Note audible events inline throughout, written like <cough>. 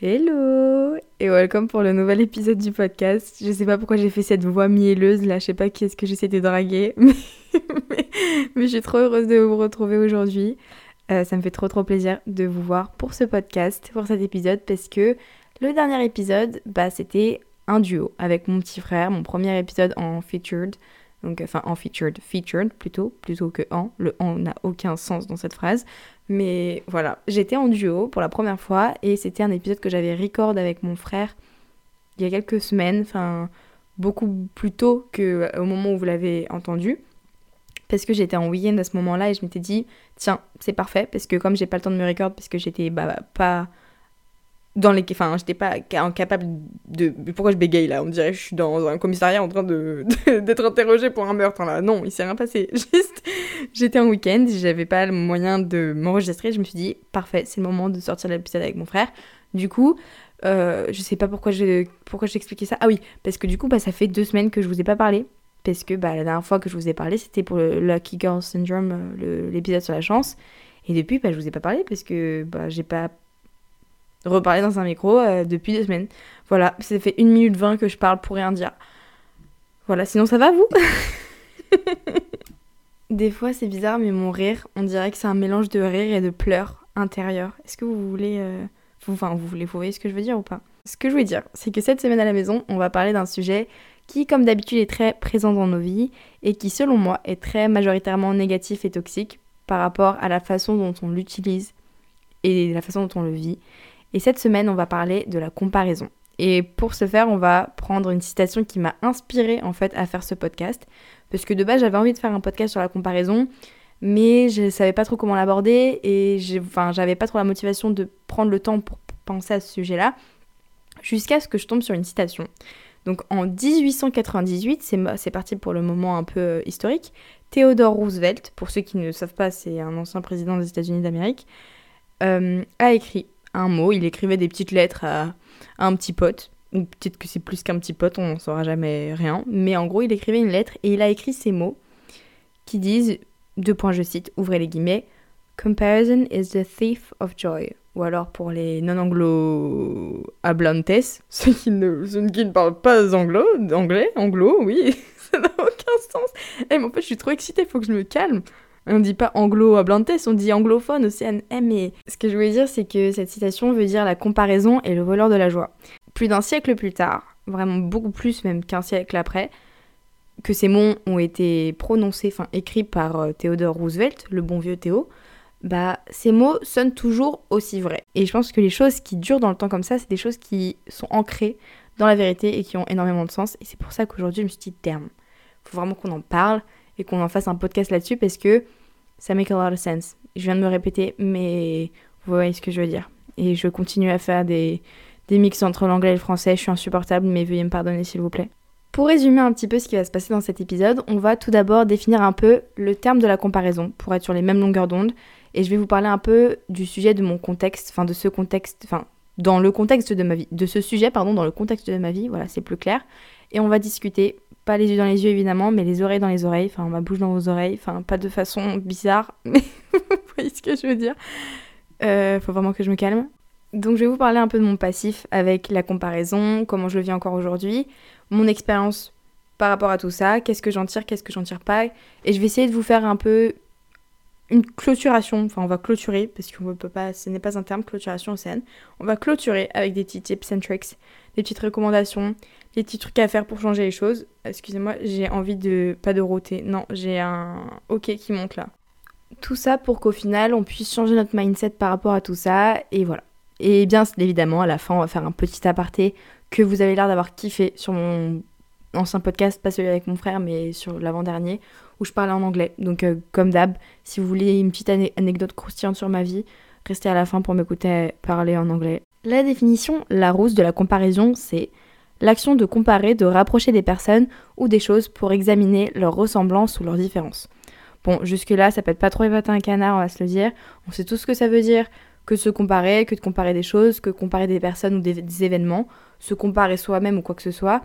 Hello et welcome pour le nouvel épisode du podcast. Je sais pas pourquoi j'ai fait cette voix mielleuse là, je sais pas qui est-ce que j'essaie de draguer, <laughs> mais, je suis trop heureuse de vous retrouver aujourd'hui. Euh, ça me fait trop trop plaisir de vous voir pour ce podcast, pour cet épisode, parce que le dernier épisode, bah c'était un duo avec mon petit frère, mon premier épisode en featured, donc enfin en featured, featured plutôt, plutôt que en. Le en n'a aucun sens dans cette phrase. Mais voilà, j'étais en duo pour la première fois et c'était un épisode que j'avais record avec mon frère il y a quelques semaines, enfin beaucoup plus tôt qu'au moment où vous l'avez entendu. Parce que j'étais en week-end à ce moment-là et je m'étais dit, tiens, c'est parfait, parce que comme j'ai pas le temps de me record, parce que j'étais bah, pas dans les enfin j'étais pas incapable de pourquoi je bégaye là? On dirait que je suis dans un commissariat en train de d'être interrogé pour un meurtre là. Non il s'est rien passé. <laughs> Juste j'étais en week-end j'avais pas le moyen de m'enregistrer. Je me suis dit parfait c'est le moment de sortir l'épisode avec mon frère. Du coup euh, je sais pas pourquoi je pourquoi ça. Ah oui parce que du coup bah ça fait deux semaines que je vous ai pas parlé. Parce que bah la dernière fois que je vous ai parlé c'était pour le Lucky Girl Syndrome euh, l'épisode sur la chance. Et depuis bah je vous ai pas parlé parce que bah j'ai pas reparler dans un micro euh, depuis deux semaines. Voilà, ça fait une minute 20 que je parle pour rien dire. Voilà, sinon ça va vous? <laughs> Des fois c'est bizarre, mais mon rire, on dirait que c'est un mélange de rire et de pleurs intérieurs. Est-ce que vous voulez... Euh, enfin, vous voulez, vous voyez ce que je veux dire ou pas? Ce que je veux dire, c'est que cette semaine à la maison, on va parler d'un sujet qui, comme d'habitude, est très présent dans nos vies et qui, selon moi, est très majoritairement négatif et toxique par rapport à la façon dont on l'utilise et la façon dont on le vit. Et cette semaine, on va parler de la comparaison. Et pour ce faire, on va prendre une citation qui m'a inspirée en fait à faire ce podcast. Parce que de base, j'avais envie de faire un podcast sur la comparaison, mais je savais pas trop comment l'aborder et enfin, j'avais pas trop la motivation de prendre le temps pour penser à ce sujet-là. Jusqu'à ce que je tombe sur une citation. Donc en 1898, c'est parti pour le moment un peu euh, historique, Theodore Roosevelt, pour ceux qui ne savent pas, c'est un ancien président des États-Unis d'Amérique, euh, a écrit un mot, il écrivait des petites lettres à, un petit pote, ou peut-être que c'est plus qu'un petit pote, on n'en saura jamais rien, mais en gros il écrivait une lettre et il a écrit ces mots qui disent, deux points je cite, ouvrez les guillemets, Comparison is the thief of joy. Ou alors pour les non-anglo hablantes, <laughs> ceux qui ne, ceux qui ne parlent pas anglo, anglais, anglo, oui, <laughs> ça n'a aucun sens. Eh, mais en fait, je suis trop excitée, faut que je me calme. On dit pas anglo-hablantes, on dit anglophone aussi. Eh, mais ce que je voulais dire, c'est que cette citation veut dire la comparaison et le voleur de la joie. Plus d'un siècle plus tard, vraiment beaucoup plus même qu'un siècle après, que ces mots ont été prononcés, enfin écrits par euh, Theodore Roosevelt, le bon vieux Théo, bah ces mots sonnent toujours aussi vrais. Et je pense que les choses qui durent dans le temps comme ça, c'est des choses qui sont ancrées dans la vérité et qui ont énormément de sens. Et c'est pour ça qu'aujourd'hui je me suis dit terme. Faut vraiment qu'on en parle et qu'on en fasse un podcast là-dessus parce que ça make a lot of sense. Je viens de me répéter, mais vous voyez ce que je veux dire. Et je continue à faire des, des mix entre l'anglais et le français. Je suis insupportable, mais veuillez me pardonner s'il vous plaît. Pour résumer un petit peu ce qui va se passer dans cet épisode, on va tout d'abord définir un peu le terme de la comparaison pour être sur les mêmes longueurs d'onde. Et je vais vous parler un peu du sujet de mon contexte, enfin de ce contexte, enfin dans le contexte de ma vie, de ce sujet, pardon, dans le contexte de ma vie, voilà, c'est plus clair. Et on va discuter les yeux dans les yeux évidemment, mais les oreilles dans les oreilles, enfin ma bouche dans vos oreilles, enfin pas de façon bizarre, <laughs> mais vous voyez ce que je veux dire. Euh, faut vraiment que je me calme. Donc je vais vous parler un peu de mon passif avec la comparaison, comment je le vis encore aujourd'hui, mon expérience par rapport à tout ça, qu'est-ce que j'en tire, qu'est-ce que j'en tire pas, et je vais essayer de vous faire un peu une clôturation, enfin on va clôturer, parce qu'on peut pas, ce n'est pas un terme, clôturation scène. on va clôturer avec des petits tips and tricks, des petites recommandations, des petits trucs à faire pour changer les choses. Excusez-moi, j'ai envie de. pas de roter. Non, j'ai un OK qui monte là. Tout ça pour qu'au final, on puisse changer notre mindset par rapport à tout ça. Et voilà. Et bien évidemment, à la fin, on va faire un petit aparté que vous avez l'air d'avoir kiffé sur mon ancien podcast, pas celui avec mon frère, mais sur l'avant-dernier, où je parlais en anglais. Donc, euh, comme d'hab, si vous voulez une petite anecdote croustillante sur ma vie, restez à la fin pour m'écouter parler en anglais. La définition Larousse de la comparaison, c'est l'action de comparer, de rapprocher des personnes ou des choses pour examiner leurs ressemblances ou leurs différences. Bon, jusque-là, ça peut être pas trop épater un canard, on va se le dire. On sait tout ce que ça veut dire que se comparer, que de comparer des choses, que comparer des personnes ou des, événements, se comparer soi-même ou quoi que ce soit.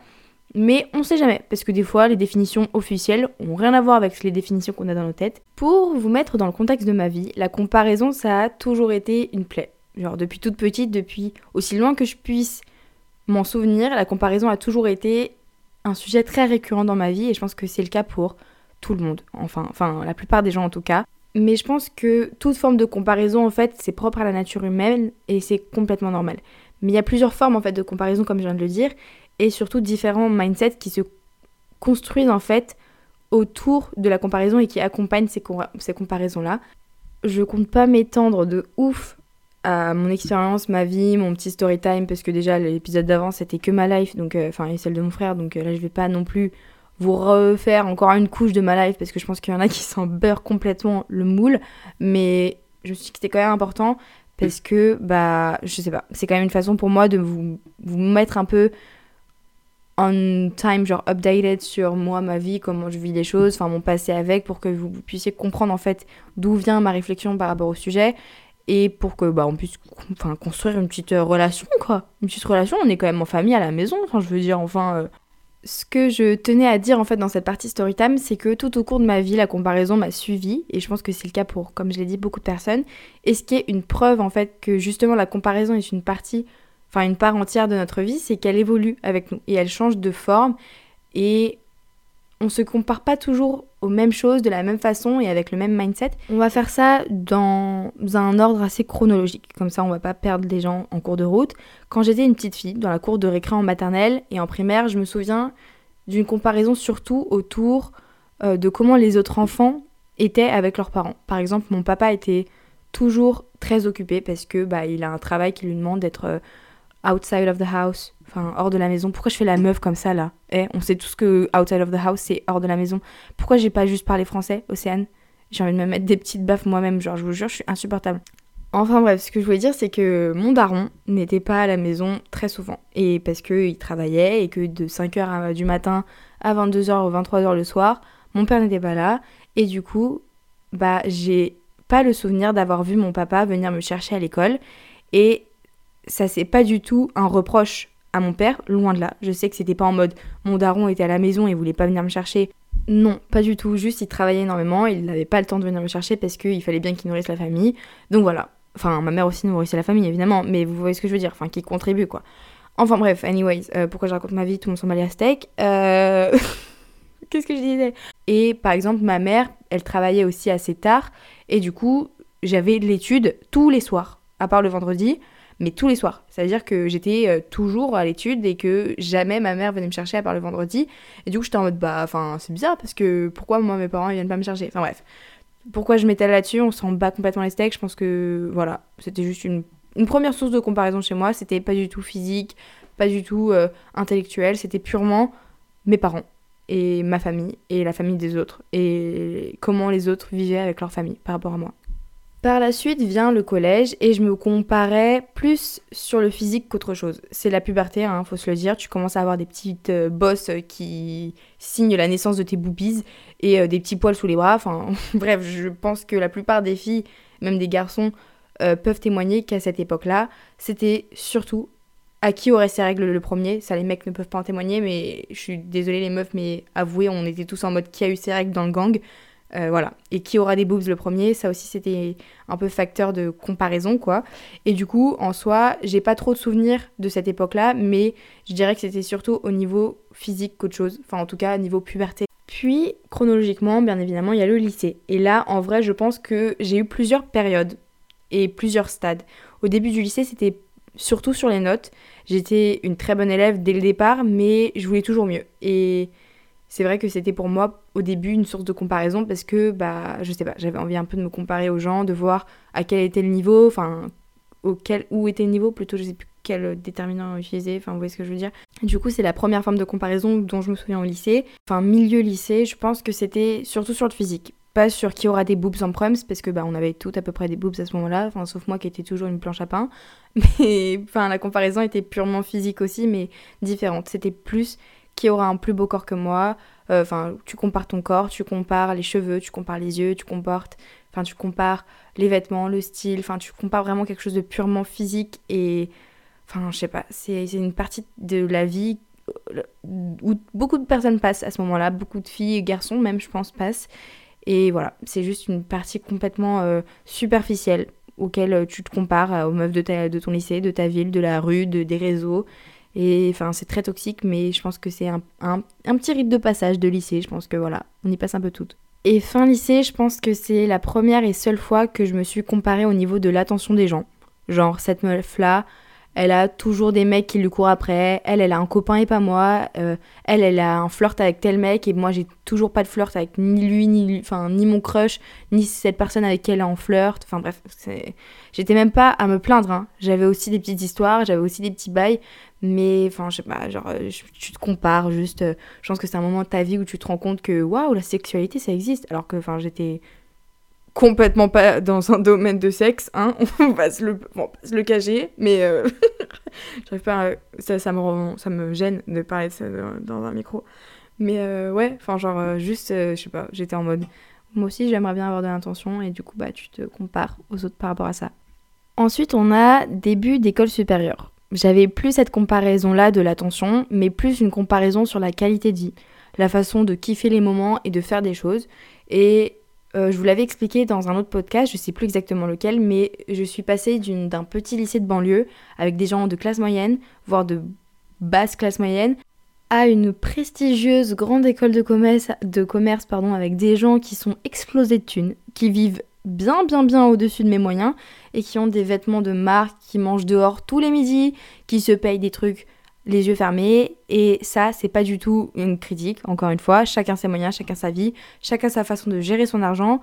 Mais on sait jamais, parce que des fois, les définitions officielles ont rien à voir avec les définitions qu'on a dans nos têtes. Pour vous mettre dans le contexte de ma vie, la comparaison, ça a toujours été une plaie. Genre depuis toute petite, depuis aussi loin que je puisse m'en souvenir, la comparaison a toujours été un sujet très récurrent dans ma vie et je pense que c'est le cas pour tout le monde, enfin, enfin la plupart des gens en tout cas. Mais je pense que toute forme de comparaison en fait c'est propre à la nature humaine et c'est complètement normal. Mais il y a plusieurs formes en fait de comparaison comme je viens de le dire et surtout différents mindsets qui se construisent en fait autour de la comparaison et qui accompagnent ces, ces comparaisons-là. Je compte pas m'étendre de ouf à mon expérience, ma vie, mon petit story time, parce que déjà l'épisode d'avant c'était que ma life, donc euh, enfin et celle de mon frère, donc euh, là je vais pas non plus vous refaire encore une couche de ma life parce que je pense qu'il y en a qui s'en beurrent complètement le moule, mais je me suis dit que c'était quand même important parce que bah je sais pas, c'est quand même une façon pour moi de vous, vous mettre un peu on time, genre updated sur moi, ma vie, comment je vis les choses, enfin mon passé avec, pour que vous puissiez comprendre en fait d'où vient ma réflexion par rapport au sujet et pour que bah on puisse enfin construire une petite euh, relation quoi une petite relation on est quand même en famille à la maison enfin je veux dire enfin euh. ce que je tenais à dire en fait dans cette partie story time c'est que tout au cours de ma vie la comparaison m'a suivi et je pense que c'est le cas pour comme je l'ai dit beaucoup de personnes et ce qui est une preuve en fait que justement la comparaison est une partie enfin une part entière de notre vie c'est qu'elle évolue avec nous et elle change de forme et on se compare pas toujours aux mêmes choses de la même façon et avec le même mindset. On va faire ça dans un ordre assez chronologique, comme ça on va pas perdre les gens en cours de route. Quand j'étais une petite fille, dans la cour de récré en maternelle et en primaire, je me souviens d'une comparaison surtout autour euh, de comment les autres enfants étaient avec leurs parents. Par exemple, mon papa était toujours très occupé parce que bah, il a un travail qui lui demande d'être euh, outside of the house, enfin hors de la maison. Pourquoi je fais la meuf comme ça là? Eh, on sait tous que outside of the house c'est hors de la maison. Pourquoi j'ai pas juste parlé français, Océane? J'ai envie de me mettre des petites baffes moi-même, genre je vous jure, je suis insupportable. Enfin bref, ce que je voulais dire, c'est que mon daron n'était pas à la maison très souvent. Et parce qu'il travaillait et que de 5h du matin à 22h ou 23h le soir, mon père n'était pas là. Et du coup, bah j'ai pas le souvenir d'avoir vu mon papa venir me chercher à l'école. Et ça c'est pas du tout un reproche à mon père, loin de là. Je sais que c'était pas en mode mon daron était à la maison et voulait pas venir me chercher. Non, pas du tout. Juste il travaillait énormément, il n'avait pas le temps de venir me chercher parce qu'il fallait bien qu'il nourrisse la famille. Donc voilà. Enfin, ma mère aussi nourrissait la famille évidemment, mais vous voyez ce que je veux dire, enfin qui contribue quoi. Enfin bref, anyways, euh, pourquoi je raconte ma vie, tout le monde s'en steak. Euh... <laughs> Qu'est-ce que je disais? Et par exemple, ma mère, elle travaillait aussi assez tard et du coup, j'avais l'étude tous les soirs, à part le vendredi mais tous les soirs. C'est-à-dire que j'étais euh, toujours à l'étude et que jamais ma mère venait me chercher à part le vendredi. Et du coup, j'étais en mode, bah, enfin, c'est bizarre parce que pourquoi moi, mes parents, ils viennent pas me chercher? Enfin bref. Pourquoi je m'étale là-dessus? On s'en bat complètement les steaks. Je pense que, voilà, c'était juste une, première source de comparaison chez moi. C'était pas du tout physique, pas du tout euh, intellectuel. C'était purement mes parents et ma famille et la famille des autres. Et comment les autres vivaient avec leur famille par rapport à moi. Par la suite vient le collège et je me comparais plus sur le physique qu'autre chose. C'est la puberté, hein, faut se le dire. Tu commences à avoir des petites euh, bosses qui signent la naissance de tes boobies et euh, des petits poils sous les bras. Enfin, <laughs> bref, je pense que la plupart des filles, même des garçons, euh, peuvent témoigner qu'à cette époque-là, c'était surtout à qui aurait ces règles le premier. Ça, les mecs ne peuvent pas en témoigner, mais je suis désolée les meufs, mais avouez, on était tous en mode qui a eu ces règles dans le gang? Euh, voilà. Et qui aura des boobs le premier, ça aussi c'était un peu facteur de comparaison, quoi. Et du coup, en soi, j'ai pas trop de souvenirs de cette époque-là, mais je dirais que c'était surtout au niveau physique qu'autre chose. Enfin, en tout cas, au niveau puberté. Puis, chronologiquement, bien évidemment, il y a le lycée. Et là, en vrai, je pense que j'ai eu plusieurs périodes et plusieurs stades. Au début du lycée, c'était surtout sur les notes. J'étais une très bonne élève dès le départ, mais je voulais toujours mieux. Et c'est vrai que c'était pour moi au début une source de comparaison parce que bah je sais pas, j'avais envie un peu de me comparer aux gens, de voir à quel était le niveau, enfin auquel où était le niveau plutôt, je sais plus quel déterminant utiliser, enfin vous voyez ce que je veux dire. Du coup, c'est la première forme de comparaison dont je me souviens au lycée. Enfin milieu lycée, je pense que c'était surtout sur le physique pas sur qui aura des boobs en prums parce que bah on avait tout à peu près des boobs à ce moment-là enfin sauf moi qui était toujours une planche à pain <laughs> mais enfin la comparaison était purement physique aussi mais différente c'était plus qui aura un plus beau corps que moi. Euh, enfin, tu compares ton corps, tu compares les cheveux, tu compares les yeux, tu compares, enfin, tu compares les vêtements, le style. Enfin, tu compares vraiment quelque chose de purement physique et, enfin, je sais pas, c'est une partie de la vie euh, où beaucoup de personnes passent à ce moment-là, beaucoup de filles et garçons même, je pense, passent. Et voilà, c'est juste une partie complètement euh, superficielle auxquelles tu te compares aux meufs de, ta, ton lycée, de ta ville, de la rue, de, des réseaux. Et enfin, c'est très toxique, mais je pense que c'est un, un, petit rite de passage de lycée. Je pense que voilà, on y passe un peu toutes. Et fin lycée, je pense que c'est la première et seule fois que je me suis comparée au niveau de l'attention des gens. Genre, cette meuf-là, elle a toujours des mecs qui lui courent après. Elle, elle a un copain et pas moi. Euh, elle, elle a un flirt avec tel mec et moi, j'ai toujours pas de flirt avec ni lui, ni ni mon crush, ni cette personne avec qui elle est en flirt. Enfin, bref, j'étais même pas à me plaindre. Hein. J'avais aussi des petites histoires, j'avais aussi des petits bails. Mais, enfin, je genre, euh, tu te compares juste. Euh, je pense que c'est un moment de ta vie où tu te rends compte que, waouh, la sexualité, ça existe. Alors que, j'étais complètement pas dans un domaine de sexe, hein, <laughs> on va se le, bon, le cacher, mais euh, <laughs> pas ça, ça, me, ça me gêne de parler de ça dans un micro. Mais euh, ouais, enfin genre euh, juste, je sais pas, j'étais en mode, moi aussi j'aimerais bien avoir de l'intention et du coup bah tu te compares aux autres par rapport à ça. Ensuite on a début d'école supérieure. J'avais plus cette comparaison-là de l'attention, mais plus une comparaison sur la qualité de vie, la façon de kiffer les moments et de faire des choses. Et euh, je vous l'avais expliqué dans un autre podcast, je sais plus exactement lequel, mais je suis passée d'un petit lycée de banlieue avec des gens de classe moyenne, voire de basse classe moyenne, à une prestigieuse grande école de commerce, de commerce pardon, avec des gens qui sont explosés de thunes, qui vivent bien bien bien au-dessus de mes moyens et qui ont des vêtements de marque, qui mangent dehors tous les midis, qui se payent des trucs les yeux fermés. Et ça, c'est pas du tout une critique, encore une fois. Chacun ses moyens, chacun sa vie, chacun sa façon de gérer son argent.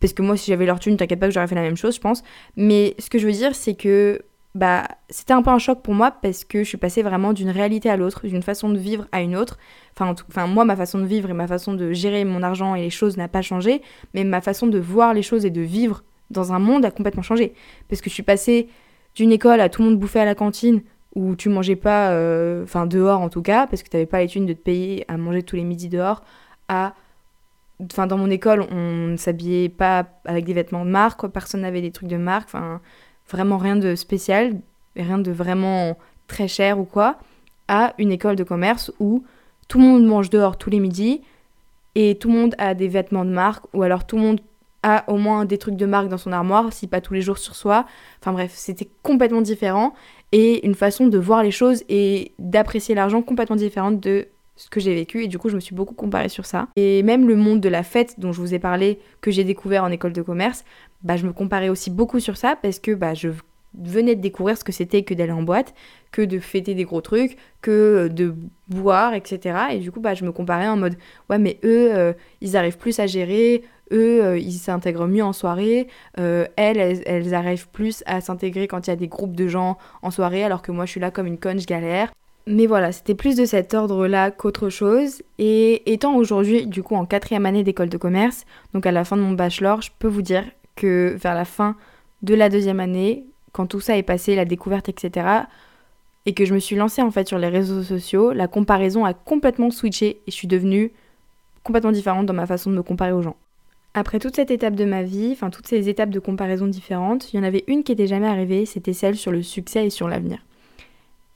Parce que moi, si j'avais leur thune, t'inquiète pas que j'aurais fait la même chose, je pense. Mais ce que je veux dire, c'est que bah, c'était un peu un choc pour moi parce que je suis passée vraiment d'une réalité à l'autre, d'une façon de vivre à une autre. Enfin, enfin, moi, ma façon de vivre et ma façon de gérer mon argent et les choses n'a pas changé, mais ma façon de voir les choses et de vivre dans un monde a complètement changé. Parce que je suis passée d'une école à tout le monde bouffer à la cantine où tu mangeais pas, euh, enfin dehors en tout cas, parce que tu n'avais pas les thunes de te payer à manger tous les midis dehors, à... Enfin, dans mon école, on ne s'habillait pas avec des vêtements de marque, personne n'avait des trucs de marque, enfin, vraiment rien de spécial, rien de vraiment très cher ou quoi, à une école de commerce où tout le monde mange dehors tous les midis et tout le monde a des vêtements de marque ou alors tout le monde a au moins des trucs de marque dans son armoire, si pas tous les jours sur soi. Enfin bref, c'était complètement différent et une façon de voir les choses et d'apprécier l'argent complètement différente de ce que j'ai vécu et du coup je me suis beaucoup comparée sur ça. Et même le monde de la fête dont je vous ai parlé, que j'ai découvert en école de commerce, bah je me comparais aussi beaucoup sur ça parce que bah je venais de découvrir ce que c'était que d'aller en boîte, que de fêter des gros trucs, que de boire, etc. Et du coup bah je me comparais en mode ouais mais eux euh, ils arrivent plus à gérer, eux, euh, ils s'intègrent mieux en soirée. Euh, elles, elles, arrivent plus à s'intégrer quand il y a des groupes de gens en soirée, alors que moi, je suis là comme une conne, je galère. Mais voilà, c'était plus de cet ordre-là qu'autre chose. Et étant aujourd'hui, du coup, en quatrième année d'école de commerce, donc à la fin de mon bachelor, je peux vous dire que vers la fin de la deuxième année, quand tout ça est passé, la découverte, etc., et que je me suis lancée en fait sur les réseaux sociaux, la comparaison a complètement switché et je suis devenue complètement différente dans ma façon de me comparer aux gens. Après toute cette étape de ma vie, enfin toutes ces étapes de comparaison différentes, il y en avait une qui n'était jamais arrivée, c'était celle sur le succès et sur l'avenir.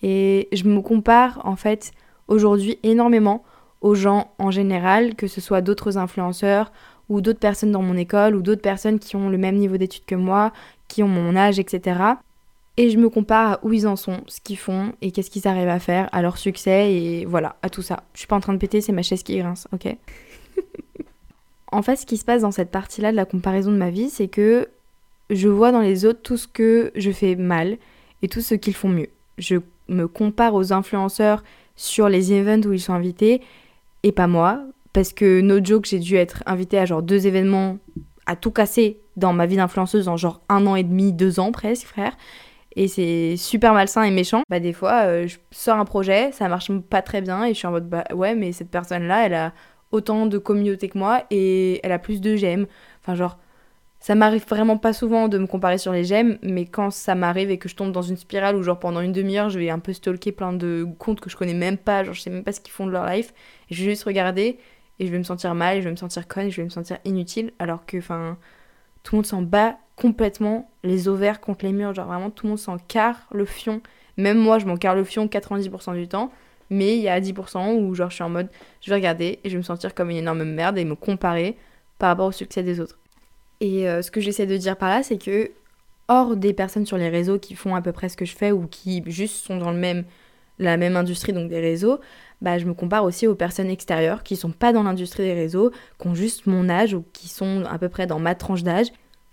Et je me compare en fait aujourd'hui énormément aux gens en général, que ce soit d'autres influenceurs ou d'autres personnes dans mon école ou d'autres personnes qui ont le même niveau d'études que moi, qui ont mon âge, etc. Et je me compare à où ils en sont, ce qu'ils font et qu'est-ce qu'ils arrivent à faire, à leur succès et voilà, à tout ça. Je suis pas en train de péter, c'est ma chaise qui grince, ok? <laughs> En fait, ce qui se passe dans cette partie-là de la comparaison de ma vie, c'est que je vois dans les autres tout ce que je fais mal et tout ce qu'ils font mieux. Je me compare aux influenceurs sur les events où ils sont invités et pas moi, parce que no joke, j'ai dû être invitée à genre deux événements à tout casser dans ma vie d'influenceuse en genre un an et demi, deux ans presque, frère. Et c'est super malsain et méchant. Bah des fois, euh, je sors un projet, ça marche pas très bien et je suis en mode bah ouais, mais cette personne-là, elle a autant de communauté que moi et elle a plus de j'aime. Enfin, genre, ça m'arrive vraiment pas souvent de me comparer sur les j'aime, mais quand ça m'arrive et que je tombe dans une spirale où, genre, pendant une demi-heure, je vais un peu stalker plein de comptes que je connais même pas, genre, je sais même pas ce qu'ils font de leur life, et je vais juste regarder et je vais me sentir mal, et je vais me sentir conne, et je vais me sentir inutile, alors que, enfin, tout le monde s'en bat complètement les ovaires contre les murs, genre, vraiment, tout le monde s'en carre le fion. Même moi, je m'en carre le fion 90% du temps mais il y a 10% où genre je suis en mode je vais regarder et je vais me sentir comme une énorme merde et me comparer par rapport au succès des autres. Et euh, ce que j'essaie de dire par là, c'est que hors des personnes sur les réseaux qui font à peu près ce que je fais ou qui juste sont dans le même, la même industrie, donc des réseaux, bah, je me compare aussi aux personnes extérieures qui sont pas dans l'industrie des réseaux, qui ont juste mon âge ou qui sont à peu près dans ma tranche d'âge.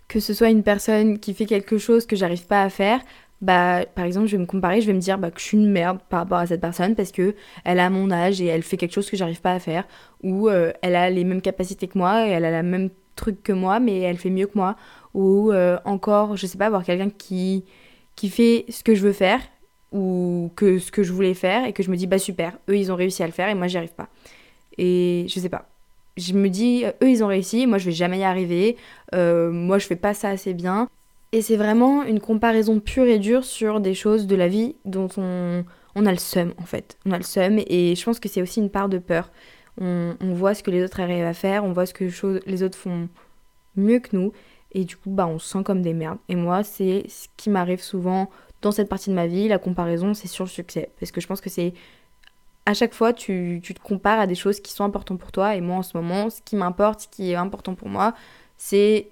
Que ce soit une personne qui fait quelque chose que j'arrive pas à faire, bah par exemple je vais me comparer, je vais me dire bah, que je suis une merde par rapport à cette personne parce que elle a mon âge et elle fait quelque chose que j'arrive pas à faire ou euh, elle a les mêmes capacités que moi et elle a le même truc que moi mais elle fait mieux que moi ou euh, encore je sais pas avoir quelqu'un qui qui fait ce que je veux faire ou que ce que je voulais faire et que je me dis bah super, eux ils ont réussi à le faire et moi j'y arrive pas. Et je sais pas. Je me dis eux ils ont réussi, moi je vais jamais y arriver, euh, moi je fais pas ça assez bien. Et c'est vraiment une comparaison pure et dure sur des choses de la vie dont on, on a le seum en fait. On a le seum et je pense que c'est aussi une part de peur. On, on, voit ce que les autres arrivent à faire, on voit ce que les autres font mieux que nous et du coup bah on se sent comme des merdes. Et moi c'est ce qui m'arrive souvent dans cette partie de ma vie, la comparaison, c'est sur le succès. Parce que je pense que c'est. À chaque fois, tu, tu, te compares à des choses qui sont importantes pour toi. Et moi, en ce moment, ce qui m'importe, ce qui est important pour moi, c'est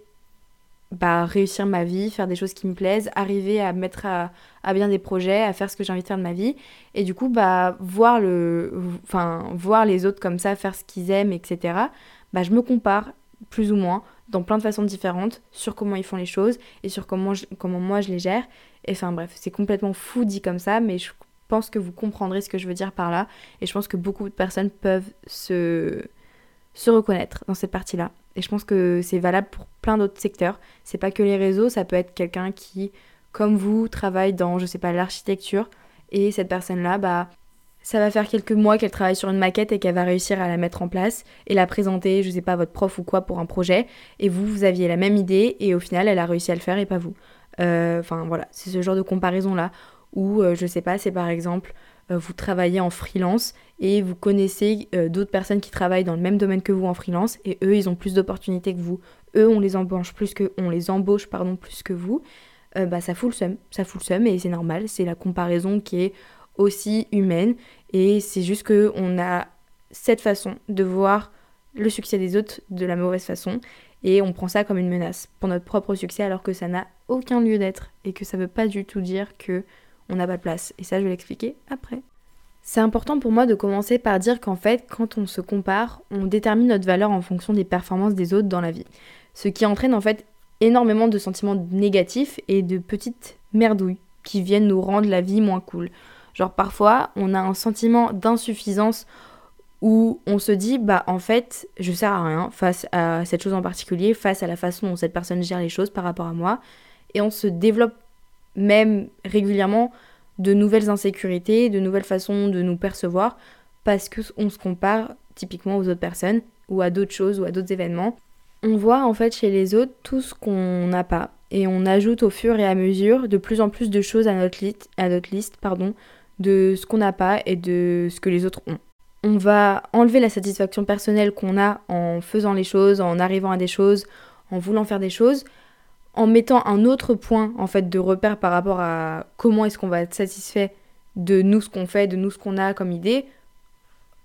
bah, réussir ma vie, faire des choses qui me plaisent, arriver à mettre à, bien des projets, à faire ce que j'ai envie de faire de ma vie. Et du coup, bah, voir, le, enfin, voir les autres comme ça, faire ce qu'ils aiment, etc., bah, je me compare plus ou moins dans plein de façons différentes sur comment ils font les choses et sur comment, comment moi je les gère. Et enfin bref, c'est complètement fou dit comme ça, mais je pense que vous comprendrez ce que je veux dire par là. Et je pense que beaucoup de personnes peuvent se, se reconnaître dans cette partie-là. Et je pense que c'est valable pour plein d'autres secteurs. C'est pas que les réseaux, ça peut être quelqu'un qui, comme vous, travaille dans, je sais pas, l'architecture. Et cette personne-là, bah, ça va faire quelques mois qu'elle travaille sur une maquette et qu'elle va réussir à la mettre en place et la présenter, je sais pas, votre prof ou quoi pour un projet. Et vous, vous aviez la même idée et au final, elle a réussi à le faire et pas vous. Euh, enfin voilà, c'est ce genre de comparaison-là où, euh, je sais pas, c'est par exemple, vous travaillez en freelance et vous connaissez d'autres personnes qui travaillent dans le même domaine que vous en freelance et eux, ils ont plus d'opportunités que vous. Eux, on les embauche plus que, on les embauche, pardon, plus que vous. bah ça fout le seum, ça fout le et c'est normal, c'est la comparaison qui est aussi humaine et c'est juste que on a cette façon de voir le succès des autres de la mauvaise façon et on prend ça comme une menace pour notre propre succès alors que ça n'a aucun lieu d'être et que ça veut pas du tout dire que on n'a pas de place. Et ça, je vais l'expliquer après. C'est important pour moi de commencer par dire qu'en fait, quand on se compare, on détermine notre valeur en fonction des performances des autres dans la vie. Ce qui entraîne en fait énormément de sentiments négatifs et de petites merdouilles qui viennent nous rendre la vie moins cool. Genre parfois, on a un sentiment d'insuffisance où on se dit bah en fait je sers à rien face à cette chose en particulier, face à la façon dont cette personne gère les choses par rapport à moi, et on se développe même régulièrement de nouvelles insécurités, de nouvelles façons de nous percevoir, parce qu'on se compare typiquement aux autres personnes ou à d'autres choses ou à d'autres événements. On voit en fait chez les autres tout ce qu'on n'a pas et on ajoute au fur et à mesure de plus en plus de choses à notre, liste, à notre liste pardon, de ce qu'on n'a pas et de ce que les autres ont on va enlever la satisfaction personnelle qu'on a en faisant les choses, en arrivant à des choses, en voulant faire des choses, en mettant un autre point en fait de repère par rapport à comment est-ce qu'on va être satisfait de nous ce qu'on fait, de nous ce qu'on a comme idée.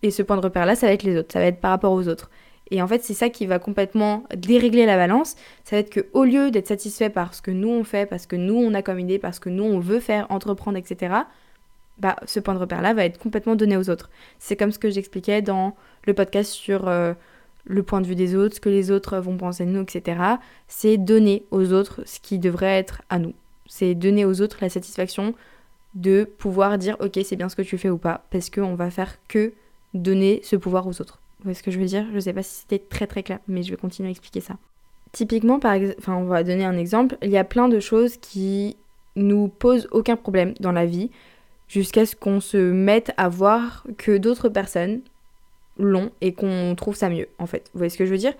Et ce point de repère là, ça va être les autres, ça va être par rapport aux autres. Et en fait, c'est ça qui va complètement dérégler la balance. Ça va être que au lieu d'être satisfait par ce que nous on fait, parce que nous on a comme idée, parce que nous on veut faire, entreprendre, etc., bah, ce point de repère-là va être complètement donné aux autres. C'est comme ce que j'expliquais dans le podcast sur euh, le point de vue des autres, ce que les autres vont penser de nous, etc. C'est donner aux autres ce qui devrait être à nous. C'est donner aux autres la satisfaction de pouvoir dire ok c'est bien ce que tu fais ou pas, parce qu'on va faire que donner ce pouvoir aux autres. Vous voyez ce que je veux dire? Je sais pas si c'était très très clair, mais je vais continuer à expliquer ça. Typiquement, par enfin, on va donner un exemple, il y a plein de choses qui nous posent aucun problème dans la vie jusqu'à ce qu'on se mette à voir que d'autres personnes l'ont et qu'on trouve ça mieux, en fait. Vous voyez ce que je veux dire?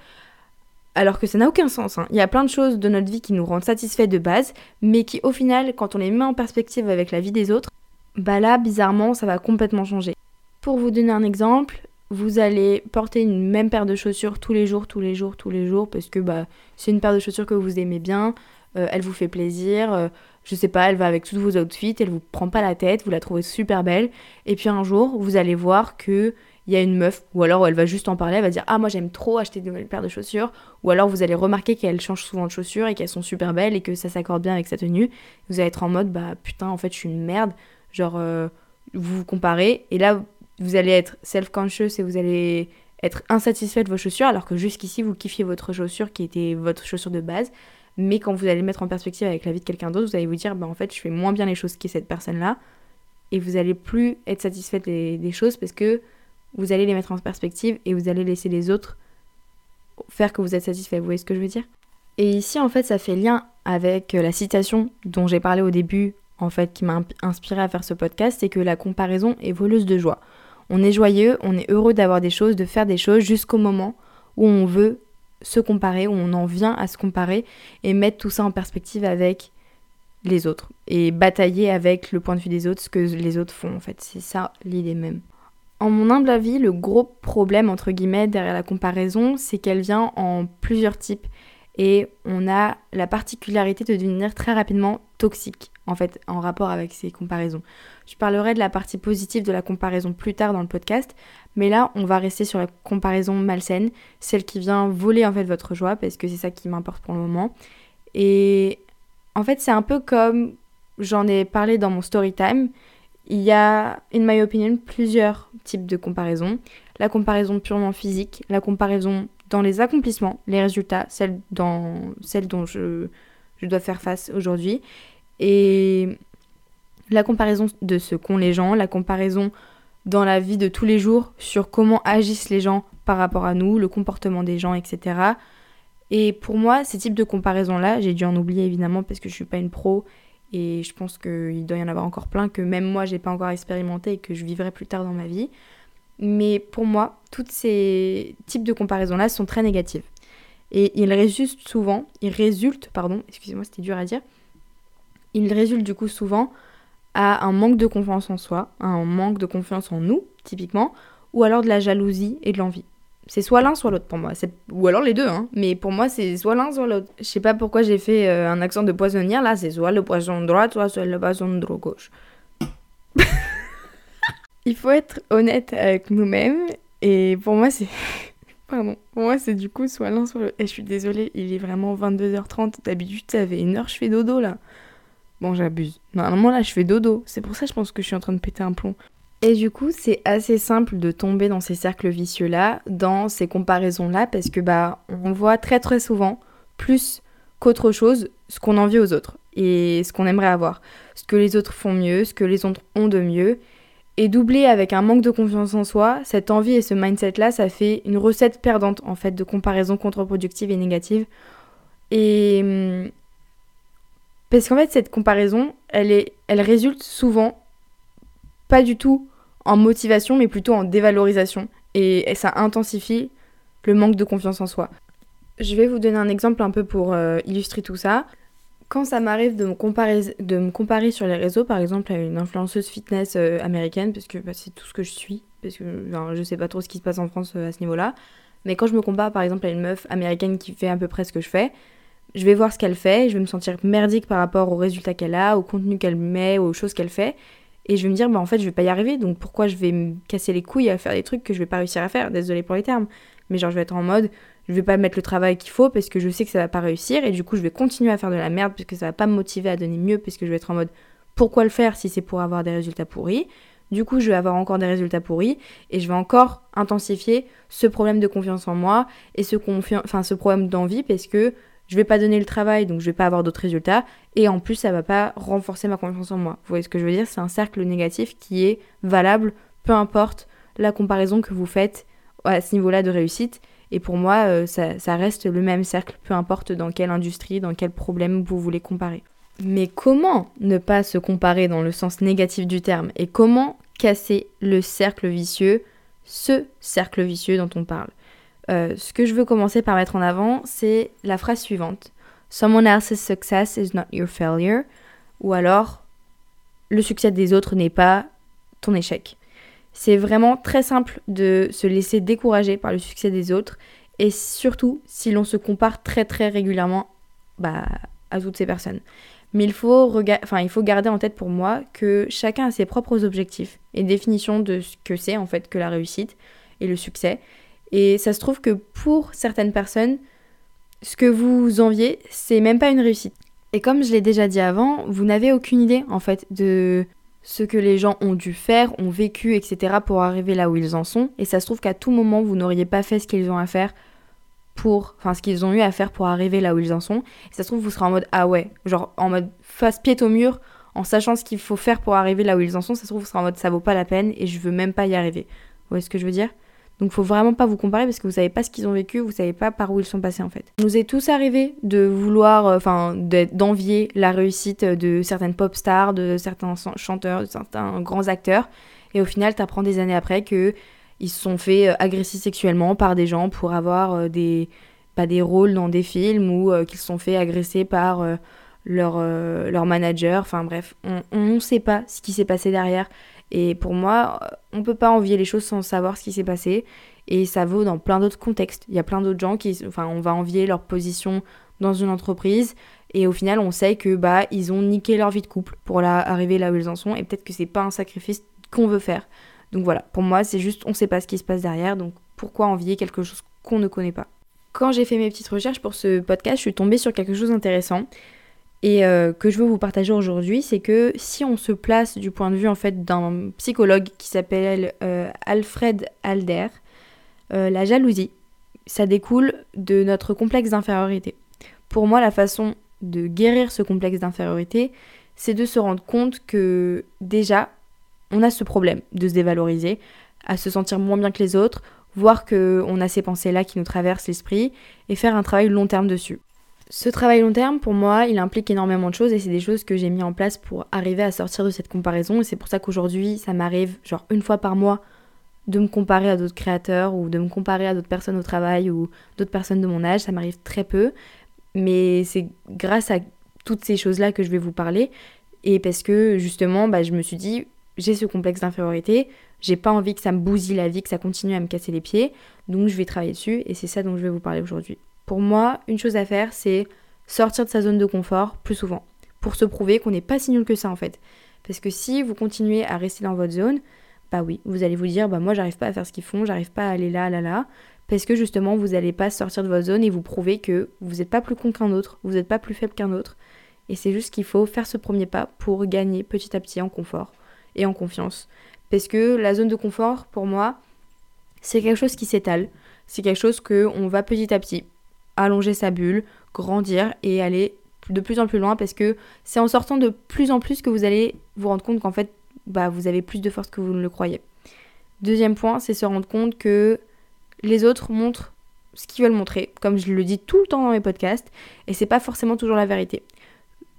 Alors que ça n'a aucun sens. Hein. Il y a plein de choses de notre vie qui nous rendent satisfaits de base, mais qui au final, quand on les met en perspective avec la vie des autres, bah là, bizarrement, ça va complètement changer. Pour vous donner un exemple, vous allez porter une même paire de chaussures tous les jours, tous les jours, tous les jours, parce que bah, c'est une paire de chaussures que vous aimez bien, euh, elle vous fait plaisir, euh, je sais pas, elle va avec tous vos outfits, elle vous prend pas la tête, vous la trouvez super belle, et puis un jour, vous allez voir que il y a une meuf, ou alors elle va juste en parler, elle va dire Ah, moi j'aime trop acheter de nouvelles paires de chaussures, ou alors vous allez remarquer qu'elle change souvent de chaussures et qu'elles sont super belles et que ça s'accorde bien avec sa tenue. Vous allez être en mode Bah putain, en fait, je suis une merde. Genre, euh, vous vous comparez, et là, vous allez être self-conscious et vous allez être insatisfait de vos chaussures, alors que jusqu'ici, vous kiffiez votre chaussure qui était votre chaussure de base. Mais quand vous allez mettre en perspective avec la vie de quelqu'un d'autre, vous allez vous dire Bah en fait, je fais moins bien les choses que cette personne-là. Et vous allez plus être satisfait des, des choses parce que vous allez les mettre en perspective et vous allez laisser les autres faire que vous êtes satisfait. Vous voyez ce que je veux dire? Et ici, en fait, ça fait lien avec la citation dont j'ai parlé au début, en fait, qui m'a inspiré à faire ce podcast, c'est que la comparaison est voleuse de joie. On est joyeux, on est heureux d'avoir des choses, de faire des choses jusqu'au moment où on veut se comparer, où on en vient à se comparer et mettre tout ça en perspective avec les autres et batailler avec le point de vue des autres, ce que les autres font en fait. C'est ça l'idée même. En mon humble avis, le gros problème, entre guillemets, derrière la comparaison, c'est qu'elle vient en plusieurs types. Et on a la particularité de devenir très rapidement toxique, en fait, en rapport avec ces comparaisons. Je parlerai de la partie positive de la comparaison plus tard dans le podcast, mais là, on va rester sur la comparaison malsaine, celle qui vient voler, en fait, votre joie, parce que c'est ça qui m'importe pour le moment. Et en fait, c'est un peu comme j'en ai parlé dans mon story time, il y a, in my opinion, plusieurs types de comparaisons. La comparaison purement physique, la comparaison dans les accomplissements, les résultats, celle, dans, dont je, je dois faire face aujourd'hui, et la comparaison de ce qu'ont les gens, la comparaison dans la vie de tous les jours sur comment agissent les gens par rapport à nous, le comportement des gens, etc. Et pour moi, ces types de comparaisons-là, j'ai dû en oublier évidemment parce que je suis pas une pro et je pense qu'il doit y en avoir encore plein que même moi, j'ai pas encore expérimenté et que je vivrai plus tard dans ma vie. Mais pour moi, tous ces types de comparaisons-là sont très négatives. Et ils résultent souvent, ils résultent, pardon, excusez-moi, c'était dur à dire, ils résultent du coup souvent à un manque de confiance en soi, à un manque de confiance en nous, typiquement, ou alors de la jalousie et de l'envie. C'est soit l'un, soit l'autre pour moi. Ou alors les deux, hein. Mais pour moi, c'est soit l'un, soit l'autre. Je sais pas pourquoi j'ai fait euh, un accent de poissonnière. Là, c'est soit le poisson droit, soit, le poisson droit gauche. <laughs> Il faut être honnête avec nous-mêmes. Et pour moi, c'est... <laughs> Pardon. Pour moi, c'est du coup soit l'un, soit l'autre. Et je suis désolée, il est vraiment 22h30. D'habitude, ça fait une heure, je fais dodo, là. Bon, j'abuse. Normalement, là, je fais dodo. C'est pour ça, je pense que je suis en train de péter un plomb. Et du coup, c'est assez simple de tomber dans ces cercles vicieux-là, dans ces comparaisons-là, parce que bah, on voit très très souvent, plus qu'autre chose, ce qu'on envie aux autres et ce qu'on aimerait avoir, ce que les autres font mieux, ce que les autres ont de mieux. Et doubler avec un manque de confiance en soi, cette envie et ce mindset-là, ça fait une recette perdante en fait de comparaison contre-productive et négative. Et hum, parce qu'en fait, cette comparaison, elle, est, elle résulte souvent pas du tout en motivation, mais plutôt en dévalorisation. Et, ça intensifie le manque de confiance en soi. Je vais vous donner un exemple un peu pour euh, illustrer tout ça. Quand ça m'arrive de, me comparer, de me comparer sur les réseaux, par exemple, à une influenceuse fitness euh, américaine, parce que bah, c'est tout ce que je suis, parce que je sais pas trop ce qui se passe en France euh, à ce niveau-là, mais quand je me compare par exemple à une meuf américaine qui fait à peu près ce que je fais, je vais voir ce qu'elle fait, je vais me sentir merdique par rapport aux résultats qu'elle a, au contenu qu'elle met, aux choses qu'elle fait, et je vais me dire, bah en fait, je vais pas y arriver, donc pourquoi je vais me casser les couilles à faire des trucs que je vais pas réussir à faire Désolée pour les termes. Mais genre, je vais être en mode, je vais pas mettre le travail qu'il faut parce que je sais que ça va pas réussir, et du coup, je vais continuer à faire de la merde parce que ça va pas me motiver à donner mieux parce que je vais être en mode, pourquoi le faire si c'est pour avoir des résultats pourris du coup, je vais avoir encore des résultats pourris et je vais encore intensifier ce problème de confiance en moi et ce, enfin, ce problème d'envie parce que je vais pas donner le travail, donc je vais pas avoir d'autres résultats, et en plus ça va pas renforcer ma confiance en moi. Vous voyez ce que je veux dire? C'est un cercle négatif qui est valable, peu importe la comparaison que vous faites à ce niveau-là de réussite. Et pour moi, euh, ça reste le même cercle, peu importe dans quelle industrie, dans quel problème vous voulez comparer. Mais comment ne pas se comparer dans le sens négatif du terme? Et comment casser le cercle vicieux, ce cercle vicieux dont on parle? Euh, ce que je veux commencer par mettre en avant, c'est la phrase suivante. Someone else's success is not your failure. Ou alors, le succès des autres n'est pas ton échec. C'est vraiment très simple de se laisser décourager par le succès des autres. Et surtout, si l'on se compare très très régulièrement bah, à toutes ces personnes. Mais il faut, enfin, il faut garder en tête pour moi que chacun a ses propres objectifs et définition de ce que c'est en fait que la réussite et le succès. Et ça se trouve que pour certaines personnes, ce que vous enviez, c'est même pas une réussite. Et comme je l'ai déjà dit avant, vous n'avez aucune idée en fait de ce que les gens ont dû faire, ont vécu, etc. pour arriver là où ils en sont. Et ça se trouve qu'à tout moment, vous n'auriez pas fait ce qu'ils ont à faire pour, enfin, ce qu'ils ont eu à faire pour arriver là où ils en sont. Et ça se trouve, vous serez en mode, ah ouais, genre en mode face pied au mur, en sachant ce qu'il faut faire pour arriver là où ils en sont. Ça se trouve, vous serez en mode, ça vaut pas la peine et je veux même pas y arriver. Vous voyez ce que je veux dire? Donc faut vraiment pas vous comparer parce que vous savez pas ce qu'ils ont vécu, vous savez pas par où ils sont passés en fait. Il nous est tous arrivé de vouloir, euh, enfin d'envier la réussite de certaines pop stars, de certains chanteurs, de certains grands acteurs, et au final t'apprends des années après que ils se sont fait euh, agresser sexuellement par des gens pour avoir euh, des, pas des rôles dans des films ou qu'ils se sont fait agresser par leur, leur manager. Enfin bref, on ne sait pas ce qui s'est passé derrière. Et pour moi, on peut pas envier les choses sans savoir ce qui s'est passé. Et ça vaut dans plein d'autres contextes. Il y a plein d'autres gens qui, enfin, on va envier leur position dans une entreprise. Et au final, on sait que bah ils ont niqué leur vie de couple pour arriver là où ils en sont. Et peut-être que c'est pas un sacrifice qu'on veut faire. Donc voilà, pour moi, c'est juste on sait pas ce qui se passe derrière, donc pourquoi envier quelque chose qu'on ne connaît pas? Quand j'ai fait mes petites recherches pour ce podcast, je suis tombée sur quelque chose d'intéressant et euh, que je veux vous partager aujourd'hui, c'est que si on se place du point de vue en fait d'un psychologue qui s'appelle euh, Alfred Alder, euh, la jalousie, ça découle de notre complexe d'infériorité. Pour moi, la façon de guérir ce complexe d'infériorité, c'est de se rendre compte que déjà, on a ce problème de se dévaloriser, à se sentir moins bien que les autres, voir qu'on a ces pensées-là qui nous traversent l'esprit et faire un travail long terme dessus. Ce travail long terme, pour moi, il implique énormément de choses et c'est des choses que j'ai mis en place pour arriver à sortir de cette comparaison. Et c'est pour ça qu'aujourd'hui, ça m'arrive genre une fois par mois de me comparer à d'autres créateurs ou de me comparer à d'autres personnes au travail ou d'autres personnes de mon âge, ça m'arrive très peu, mais c'est grâce à toutes ces choses-là que je vais vous parler. Et parce que justement, bah, je me suis dit, j'ai ce complexe d'infériorité, j'ai pas envie que ça me bousille la vie, que ça continue à me casser les pieds, donc je vais travailler dessus et c'est ça dont je vais vous parler aujourd'hui. Pour moi, une chose à faire, c'est sortir de sa zone de confort plus souvent, pour se prouver qu'on n'est pas si nul que ça en fait. Parce que si vous continuez à rester dans votre zone, bah oui, vous allez vous dire, bah moi j'arrive pas à faire ce qu'ils font, j'arrive pas à aller là, là, là, parce que justement vous n'allez pas sortir de votre zone et vous prouver que vous n'êtes pas plus con qu'un autre, vous n'êtes pas plus faible qu'un autre, et c'est juste qu'il faut faire ce premier pas pour gagner petit à petit en confort et en confiance. Parce que la zone de confort, pour moi, c'est quelque chose qui s'étale. C'est quelque chose que on va petit à petit allonger sa bulle, grandir et aller de plus en plus loin parce que c'est en sortant de plus en plus que vous allez vous rendre compte qu'en fait, bah, vous avez plus de force que vous ne le croyez. Deuxième point, c'est se rendre compte que les autres montrent ce qu'ils veulent montrer, comme je le dis tout le temps dans mes podcasts, et c'est pas forcément toujours la vérité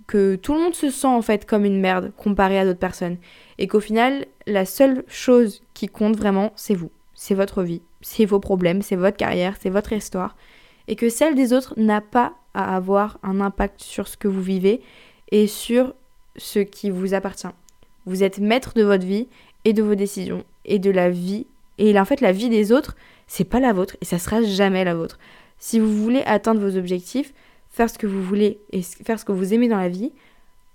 que tout le monde se sent en fait comme une merde comparé à d'autres personnes. Et qu'au final, la seule chose qui compte vraiment, c'est vous. C'est votre vie, c'est vos problèmes, c'est votre carrière, c'est votre histoire. Et que celle des autres n'a pas à avoir un impact sur ce que vous vivez et sur ce qui vous appartient. Vous êtes maître de votre vie et de vos décisions et de la vie. Et en fait, la vie des autres, c'est pas la vôtre et ça sera jamais la vôtre. Si vous voulez atteindre vos objectifs, faire ce que vous voulez et faire ce que vous aimez dans la vie,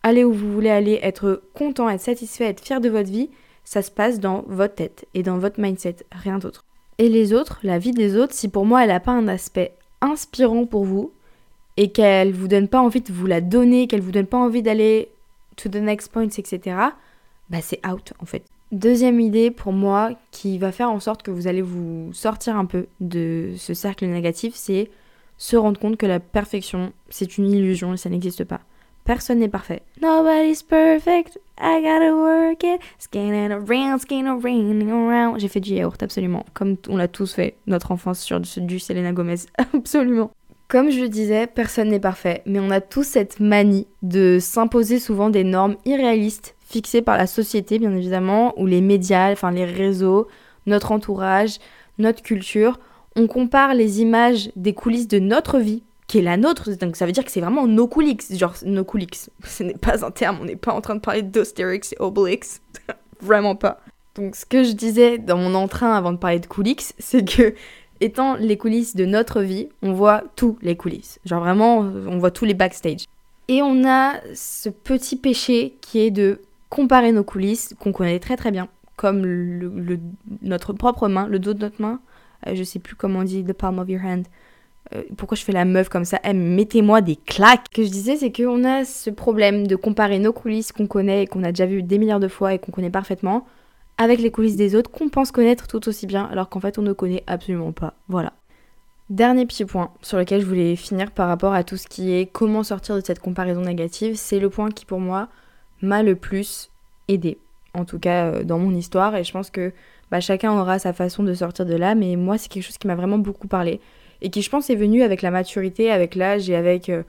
aller où vous voulez aller, être content, être satisfait, être fier de votre vie, ça se passe dans votre tête et dans votre mindset, rien d'autre. Et les autres, la vie des autres, si pour moi elle n'a pas un aspect inspirant pour vous et qu'elle vous donne pas envie de vous la donner, qu'elle vous donne pas envie d'aller to the next point, etc., bah c'est out en fait. Deuxième idée pour moi qui va faire en sorte que vous allez vous sortir un peu de ce cercle négatif, c'est se rendre compte que la perfection, c'est une illusion et ça n'existe pas. Personne n'est parfait. Nobody's perfect, I gotta work it, scanning around, scanning around. J'ai fait du yaourt, absolument. Comme on l'a tous fait, notre enfance sur du Selena Gomez, <laughs> absolument. Comme je le disais, personne n'est parfait, mais on a tous cette manie de s'imposer souvent des normes irréalistes fixées par la société, bien évidemment, ou les médias, enfin les réseaux, notre entourage, notre culture on compare les images des coulisses de notre vie, qui est la nôtre, donc ça veut dire que c'est vraiment nos coulisses, genre nos coulisses. <laughs> Ce n'est pas un terme, on n'est pas en train de parler d'Asterix et Obelix, <laughs> vraiment pas. Donc ce que je disais dans mon entrain avant de parler de coulisses, <laughs> c'est que étant les coulisses de notre vie, on voit tous les coulisses. Genre vraiment, on voit tous les backstage. Et on a ce petit péché qui est de comparer nos coulisses, qu'on connaît très très bien, comme le, notre propre main, le dos de notre main. Euh, je sais plus comment on dit, the palm of your hand. Euh, pourquoi je fais la meuf comme ça? Eh, Mettez-moi des claques. Ce que je disais, c'est qu'on a ce problème de comparer nos coulisses qu'on connaît et qu'on a déjà vu des milliards de fois et qu'on connaît parfaitement avec les coulisses des autres qu'on pense connaître tout aussi bien alors qu'en fait on ne connaît absolument pas. Voilà. Dernier petit point sur lequel je voulais finir par rapport à tout ce qui est comment sortir de cette comparaison négative, c'est le point qui pour moi m'a le plus aidé, en tout cas euh, dans mon histoire, et je pense que bah, chacun aura sa façon de sortir de là, mais moi c'est quelque chose qui m'a vraiment beaucoup parlé, et qui je pense est venu avec la maturité, avec l'âge et avec euh,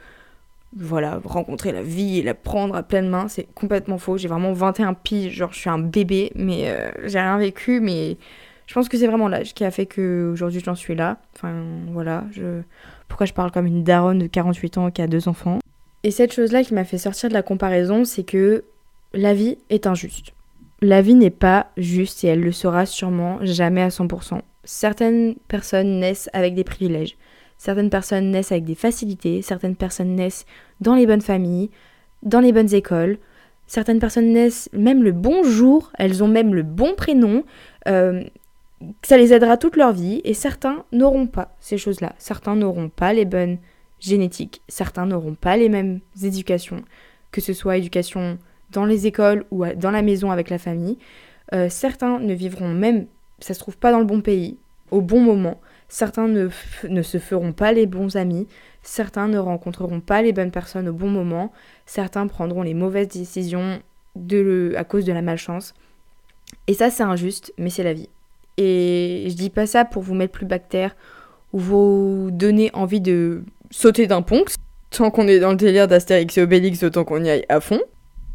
voilà, rencontrer la vie et la prendre à pleine main, c'est complètement faux. J'ai vraiment 21 piges, genre je suis un bébé, mais euh, j'ai rien vécu, mais je pense que c'est vraiment l'âge qui a fait que aujourd'hui j'en suis là. Enfin voilà, pourquoi je parle comme une daronne de 48 ans qui a deux enfants? Et cette chose-là qui m'a fait sortir de la comparaison, c'est que la vie est injuste. La vie n'est pas juste et elle le sera sûrement jamais à 100%. Certaines personnes naissent avec des privilèges. Certaines personnes naissent avec des facilités, certaines personnes naissent dans les bonnes familles, dans les bonnes écoles, certaines personnes naissent même le bon jour, elles ont même le bon prénom, euh, ça les aidera toute leur vie, et certains n'auront pas ces choses-là. Certains n'auront pas les bonnes génétiques, certains n'auront pas les mêmes éducations, que ce soit éducation dans les écoles ou dans la maison avec la famille. Euh, certains ne vivront même, ça se trouve pas dans le bon pays, au bon moment. Certains ne, ne, se feront pas les bons amis, certains ne rencontreront pas les bonnes personnes au bon moment, certains prendront les mauvaises décisions à cause de la malchance. Et ça, c'est injuste, mais c'est la vie. Et je dis pas ça pour vous mettre plus bactère ou vous donner envie de sauter d'un pont. Tant qu'on est dans le délire d'Astérix et Obélix, autant qu'on y aille à fond.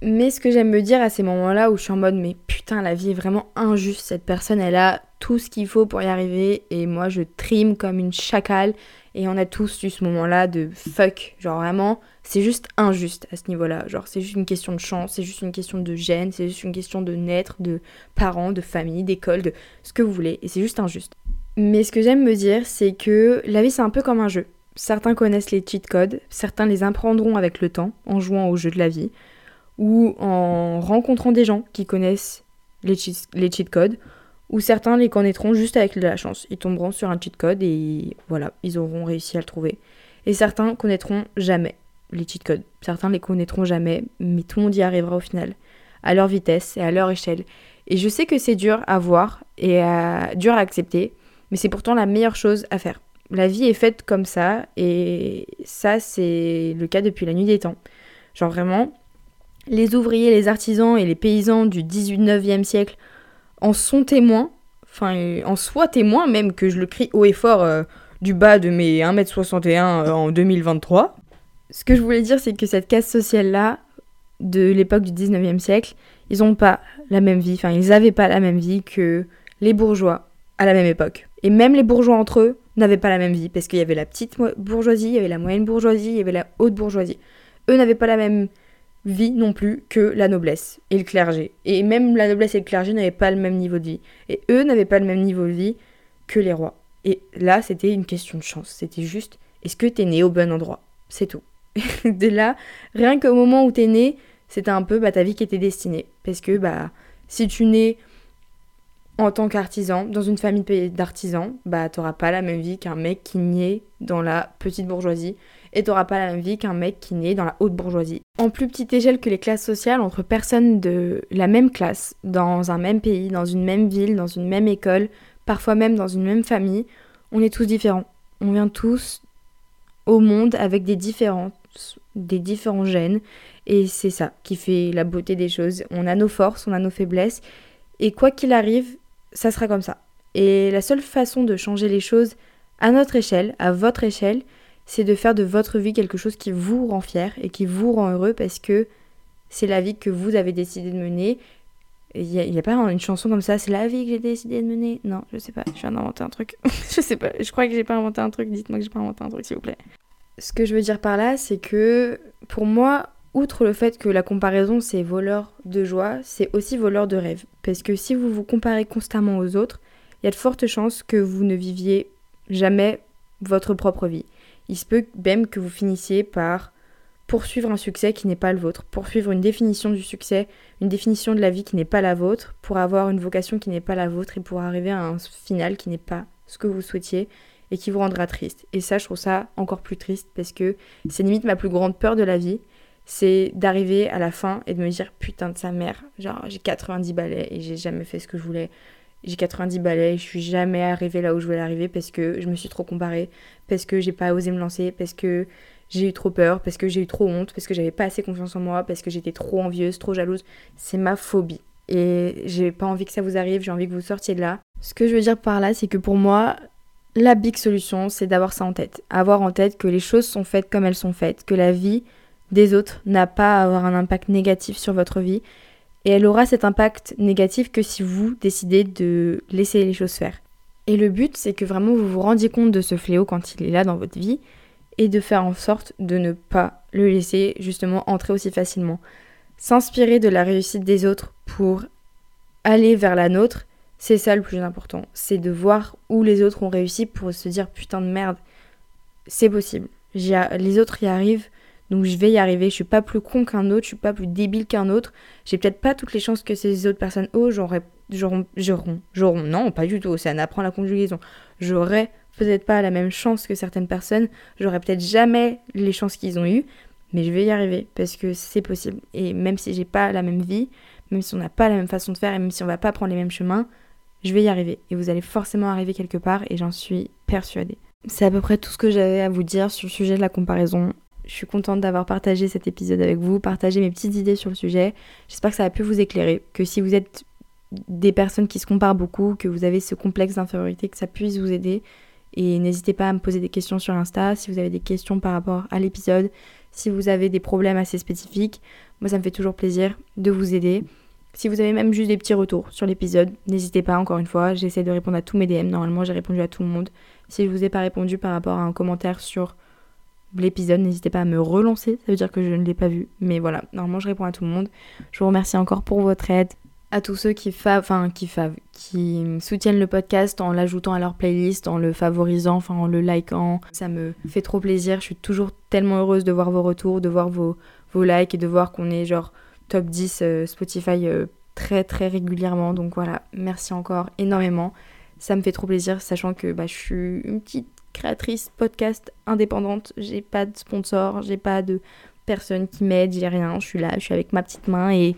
Mais ce que j'aime me dire à ces moments-là où je suis en mode mais putain la vie est vraiment injuste, cette personne elle a tout ce qu'il faut pour y arriver et moi je trime comme une chacale. Et on a tous eu ce moment-là de fuck, genre vraiment c'est juste injuste à ce niveau-là, genre c'est juste une question de chance, c'est juste une question de gêne, c'est juste une question de naître, de parents, de famille, d'école, de ce que vous voulez. Et c'est juste injuste. Mais ce que j'aime me dire c'est que la vie c'est un peu comme un jeu. Certains connaissent les cheat codes, certains les apprendront avec le temps en jouant au jeu de la vie ou en rencontrant des gens qui connaissent les cheat, codes, ou certains les connaîtront juste avec de la chance. Ils tomberont sur un cheat code et voilà, ils auront réussi à le trouver. Et certains connaîtront jamais les cheat codes. Certains les connaîtront jamais, mais tout le monde y arrivera au final, à leur vitesse et à leur échelle. Et je sais que c'est dur à voir et dur à accepter, mais c'est pourtant la meilleure chose à faire. La vie est faite comme ça, et ça, c'est le cas depuis la nuit des temps. Genre vraiment, les ouvriers, les artisans et les paysans du 18-9e siècle en sont témoins, enfin en soient témoins même que je le crie haut et fort euh, du bas de mes 1m61 euh, en 2023. Ce que je voulais dire, c'est que cette caste sociale-là, de l'époque du 19e siècle, ils n'ont pas la même vie, enfin ils n'avaient pas la même vie que les bourgeois à la même époque. Et même les bourgeois entre eux n'avaient pas la même vie, parce qu'il y avait la petite bourgeoisie, il y avait la moyenne bourgeoisie, il y avait la haute bourgeoisie. Eux n'avaient pas la même vie non plus que la noblesse et le clergé. Et même la noblesse et le clergé n'avaient pas le même niveau de vie. Et eux n'avaient pas le même niveau de vie que les rois. Et là, c'était une question de chance. C'était juste, est-ce que t'es né au bon endroit? C'est tout. <laughs> de là, rien qu'au moment où t'es né, c'était un peu bah, ta vie qui était destinée. Parce que bah, si tu nais en tant qu'artisan, dans une famille d'artisans, bah t'auras pas la même vie qu'un mec qui naît dans la petite bourgeoisie et t'auras pas la même vie qu'un mec qui naît dans la haute bourgeoisie. En plus petite échelle que les classes sociales, entre personnes de la même classe, dans un même pays, dans une même ville, dans une même école, parfois même dans une même famille, on est tous différents. On vient tous au monde avec des différences, des différents gènes, et c'est ça qui fait la beauté des choses. On a nos forces, on a nos faiblesses, et quoi qu'il arrive, ça sera comme ça. Et la seule façon de changer les choses à notre échelle, à votre échelle, c'est de faire de votre vie quelque chose qui vous rend fier et qui vous rend heureux parce que c'est la vie que vous avez décidé de mener. Il n'y a, pas une chanson comme ça, c'est la vie que j'ai décidé de mener. Non, je sais pas, je viens d'inventer un truc. <laughs> je sais pas, je crois que j'ai pas inventé un truc, dites-moi que j'ai pas inventé un truc s'il vous plaît. Ce que je veux dire par là, c'est que pour moi, outre le fait que la comparaison c'est voleur de joie, c'est aussi voleur de rêve. Parce que si vous vous comparez constamment aux autres, il y a de fortes chances que vous ne viviez jamais votre propre vie il se peut même que vous finissiez par poursuivre un succès qui n'est pas le vôtre, poursuivre une définition du succès, une définition de la vie qui n'est pas la vôtre, pour avoir une vocation qui n'est pas la vôtre et pour arriver à un final qui n'est pas ce que vous souhaitiez et qui vous rendra triste. Et ça, je trouve ça encore plus triste parce que c'est limite ma plus grande peur de la vie, c'est d'arriver à la fin et de me dire putain de sa mère, genre j'ai 90 balais et j'ai jamais fait ce que je voulais. J'ai 90 balais et je suis jamais arrivée là où je voulais arriver parce que je me suis trop comparée, parce que j'ai pas osé me lancer, parce que j'ai eu trop peur, parce que j'ai eu trop honte, parce que j'avais pas assez confiance en moi, parce que j'étais trop envieuse, trop jalouse. C'est ma phobie. Et j'ai pas envie que ça vous arrive, j'ai envie que vous sortiez de là. Ce que je veux dire par là, c'est que pour moi, la big solution, c'est d'avoir ça en tête. Avoir en tête que les choses sont faites comme elles sont faites, que la vie des autres n'a pas à avoir un impact négatif sur votre vie. Et elle aura cet impact négatif que si vous décidez de laisser les choses faire. Et le but, c'est que vraiment vous vous rendiez compte de ce fléau quand il est là dans votre vie et de faire en sorte de ne pas le laisser justement entrer aussi facilement. S'inspirer de la réussite des autres pour aller vers la nôtre, c'est ça le plus important. C'est de voir où les autres ont réussi pour se dire putain de merde, c'est possible. Les autres y arrivent, donc je vais y arriver. Je suis pas plus con qu'un autre, je suis pas plus débile qu'un autre. J'ai peut-être pas toutes les chances que ces autres personnes ont. J'aurais, j'aurais, j'aurais, non, pas du tout. Ça n'apprend la conjugaison. J'aurais peut-être pas la même chance que certaines personnes, j'aurais peut-être jamais les chances qu'ils ont eues, mais je vais y arriver parce que c'est possible. Et même si j'ai pas la même vie, même si on n'a pas la même façon de faire et même si on va pas prendre les mêmes chemins, je vais y arriver. Et vous allez forcément arriver quelque part et j'en suis persuadée. C'est à peu près tout ce que j'avais à vous dire sur le sujet de la comparaison. Je suis contente d'avoir partagé cet épisode avec vous, partagé mes petites idées sur le sujet. J'espère que ça a pu vous éclairer, que si vous êtes des personnes qui se comparent beaucoup, que vous avez ce complexe d'infériorité, que ça puisse vous aider. Et n'hésitez pas à me poser des questions sur Insta si vous avez des questions par rapport à l'épisode, si vous avez des problèmes assez spécifiques. Moi, ça me fait toujours plaisir de vous aider. Si vous avez même juste des petits retours sur l'épisode, n'hésitez pas, encore une fois, j'essaie de répondre à tous mes DM. Normalement, j'ai répondu à tout le monde. Si je vous ai pas répondu par rapport à un commentaire sur l'épisode, n'hésitez pas à me relancer. Ça veut dire que je ne l'ai pas vu. Mais voilà, normalement, je réponds à tout le monde. Je vous remercie encore pour votre aide à tous ceux qui, enfin, qui, qui soutiennent le podcast en l'ajoutant à leur playlist, en le favorisant, enfin en le likant. Ça me fait trop plaisir. Je suis toujours tellement heureuse de voir vos retours, de voir vos, vos likes et de voir qu'on est genre top 10 euh, Spotify euh, très très régulièrement. Donc voilà, merci encore énormément. Ça me fait trop plaisir, sachant que bah, je suis une petite créatrice podcast indépendante. J'ai pas de sponsor, j'ai pas de personne qui m'aide, j'ai rien. Je suis là, je suis avec ma petite main et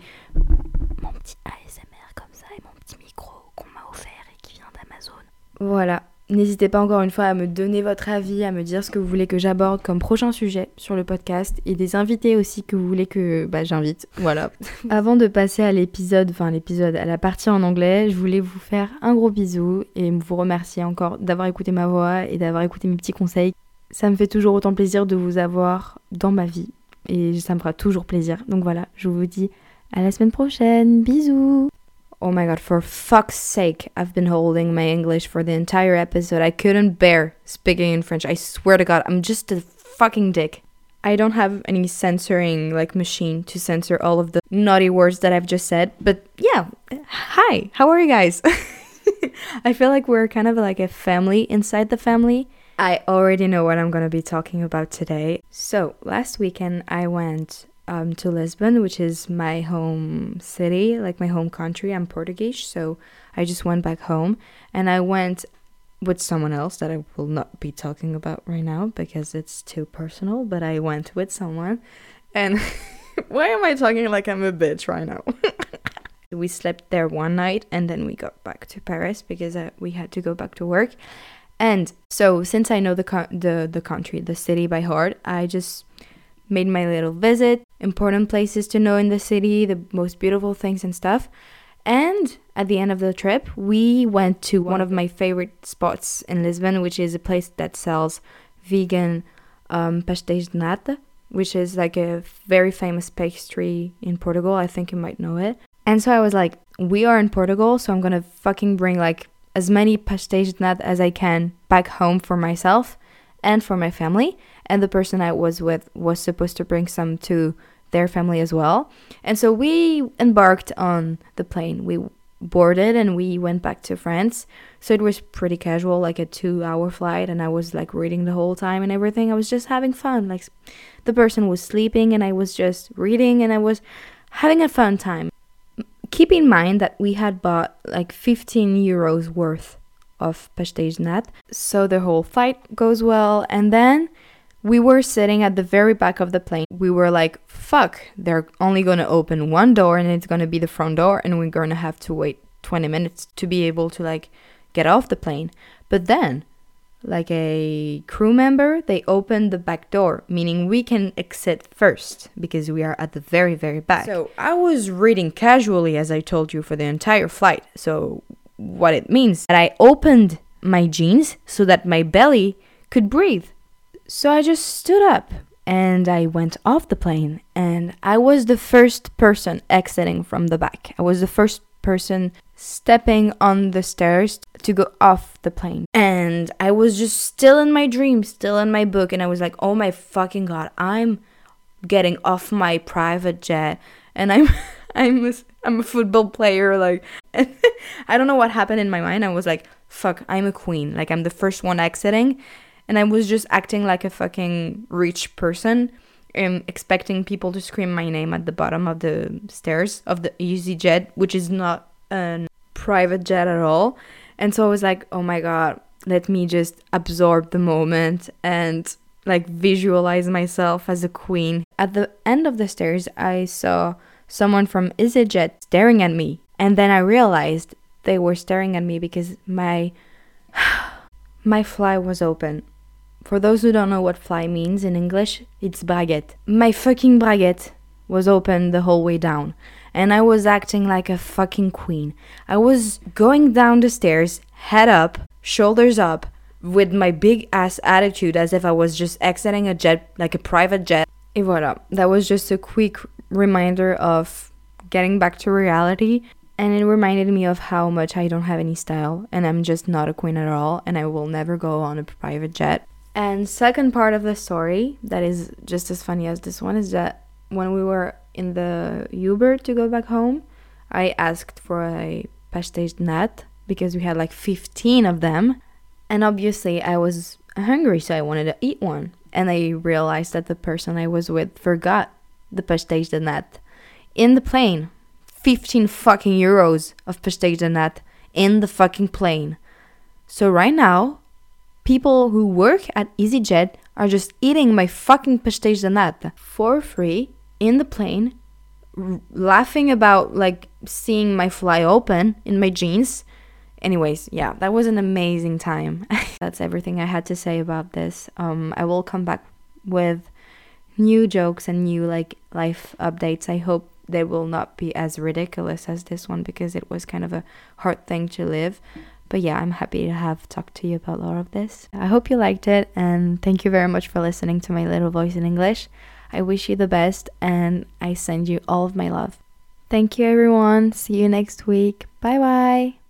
mon petit ASMR comme ça et mon petit micro qu'on m'a offert et qui vient d'Amazon. Voilà. N'hésitez pas encore une fois à me donner votre avis, à me dire ce que vous voulez que j'aborde comme prochain sujet sur le podcast et des invités aussi que vous voulez que bah, j'invite. Voilà. <laughs> Avant de passer à l'épisode, enfin l'épisode, à la partie en anglais, je voulais vous faire un gros bisou et vous remercier encore d'avoir écouté ma voix et d'avoir écouté mes petits conseils. Ça me fait toujours autant plaisir de vous avoir dans ma vie et ça me fera toujours plaisir. Donc voilà, je vous dis à la semaine prochaine. Bisous. Oh my god, for fuck's sake, I've been holding my English for the entire episode. I couldn't bear speaking in French. I swear to god, I'm just a fucking dick. I don't have any censoring like machine to censor all of the naughty words that I've just said. But yeah, hi. How are you guys? <laughs> I feel like we're kind of like a family inside the family. I already know what I'm going to be talking about today. So, last weekend I went um, to Lisbon, which is my home city, like my home country. I'm Portuguese, so I just went back home and I went with someone else that I will not be talking about right now because it's too personal, but I went with someone. And <laughs> why am I talking like I'm a bitch right now? <laughs> we slept there one night and then we got back to Paris because uh, we had to go back to work. And so, since I know the co- the the country, the city by heart, I just made my little visit, important places to know in the city, the most beautiful things and stuff. And at the end of the trip, we went to one of my favorite spots in Lisbon, which is a place that sells vegan um, pastéis de nata, which is like a very famous pastry in Portugal. I think you might know it. And so I was like, we are in Portugal, so I'm gonna fucking bring like as many pastéis de nata as I can back home for myself and for my family. And the person I was with was supposed to bring some to their family as well. And so we embarked on the plane. We boarded and we went back to France. So it was pretty casual, like a two hour flight, and I was like reading the whole time and everything. I was just having fun. Like the person was sleeping and I was just reading and I was having a fun time. Keep in mind that we had bought like 15 euros worth of pastéis nat, so the whole flight goes well. And then we were sitting at the very back of the plane. We were like, fuck, they're only gonna open one door and it's gonna be the front door, and we're gonna have to wait 20 minutes to be able to like get off the plane. But then, like a crew member, they opened the back door, meaning we can exit first because we are at the very, very back. So I was reading casually, as I told you, for the entire flight. So, what it means that I opened my jeans so that my belly could breathe. So I just stood up and I went off the plane and I was the first person exiting from the back. I was the first person stepping on the stairs to go off the plane. And I was just still in my dream, still in my book and I was like, "Oh my fucking god, I'm getting off my private jet and I'm <laughs> I'm a, I'm a football player like <laughs> I don't know what happened in my mind. I was like, "Fuck, I'm a queen. Like I'm the first one exiting." And I was just acting like a fucking rich person, um, expecting people to scream my name at the bottom of the stairs of the EasyJet, which is not a private jet at all. And so I was like, oh my god, let me just absorb the moment and like visualize myself as a queen. At the end of the stairs, I saw someone from EasyJet staring at me, and then I realized they were staring at me because my <sighs> my fly was open for those who don't know what fly means in English, it's braguette. My fucking braguette was open the whole way down, and I was acting like a fucking queen. I was going down the stairs, head up, shoulders up, with my big ass attitude as if I was just exiting a jet, like a private jet. Et voilà. That was just a quick reminder of getting back to reality. And it reminded me of how much I don't have any style and I'm just not a queen at all and I will never go on a private jet. And second part of the story that is just as funny as this one is that when we were in the Uber to go back home, I asked for a pastéis nat because we had like 15 of them. And obviously I was hungry, so I wanted to eat one. And I realized that the person I was with forgot the pastéis de nat in the plane. 15 fucking euros of pastéis de nat in the fucking plane. So right now, people who work at EasyJet are just eating my fucking pastéis de nata for free in the plane, r- laughing about like seeing my fly open in my jeans. Anyways, yeah, that was an amazing time. <laughs> That's everything I had to say about this. Um, I will come back with new jokes and new like life updates. I hope they will not be as ridiculous as this one because it was kind of a hard thing to live. But yeah, I'm happy to have talked to you about all of this. I hope you liked it and thank you very much for listening to my little voice in English. I wish you the best and I send you all of my love. Thank you, everyone. See you next week. Bye bye.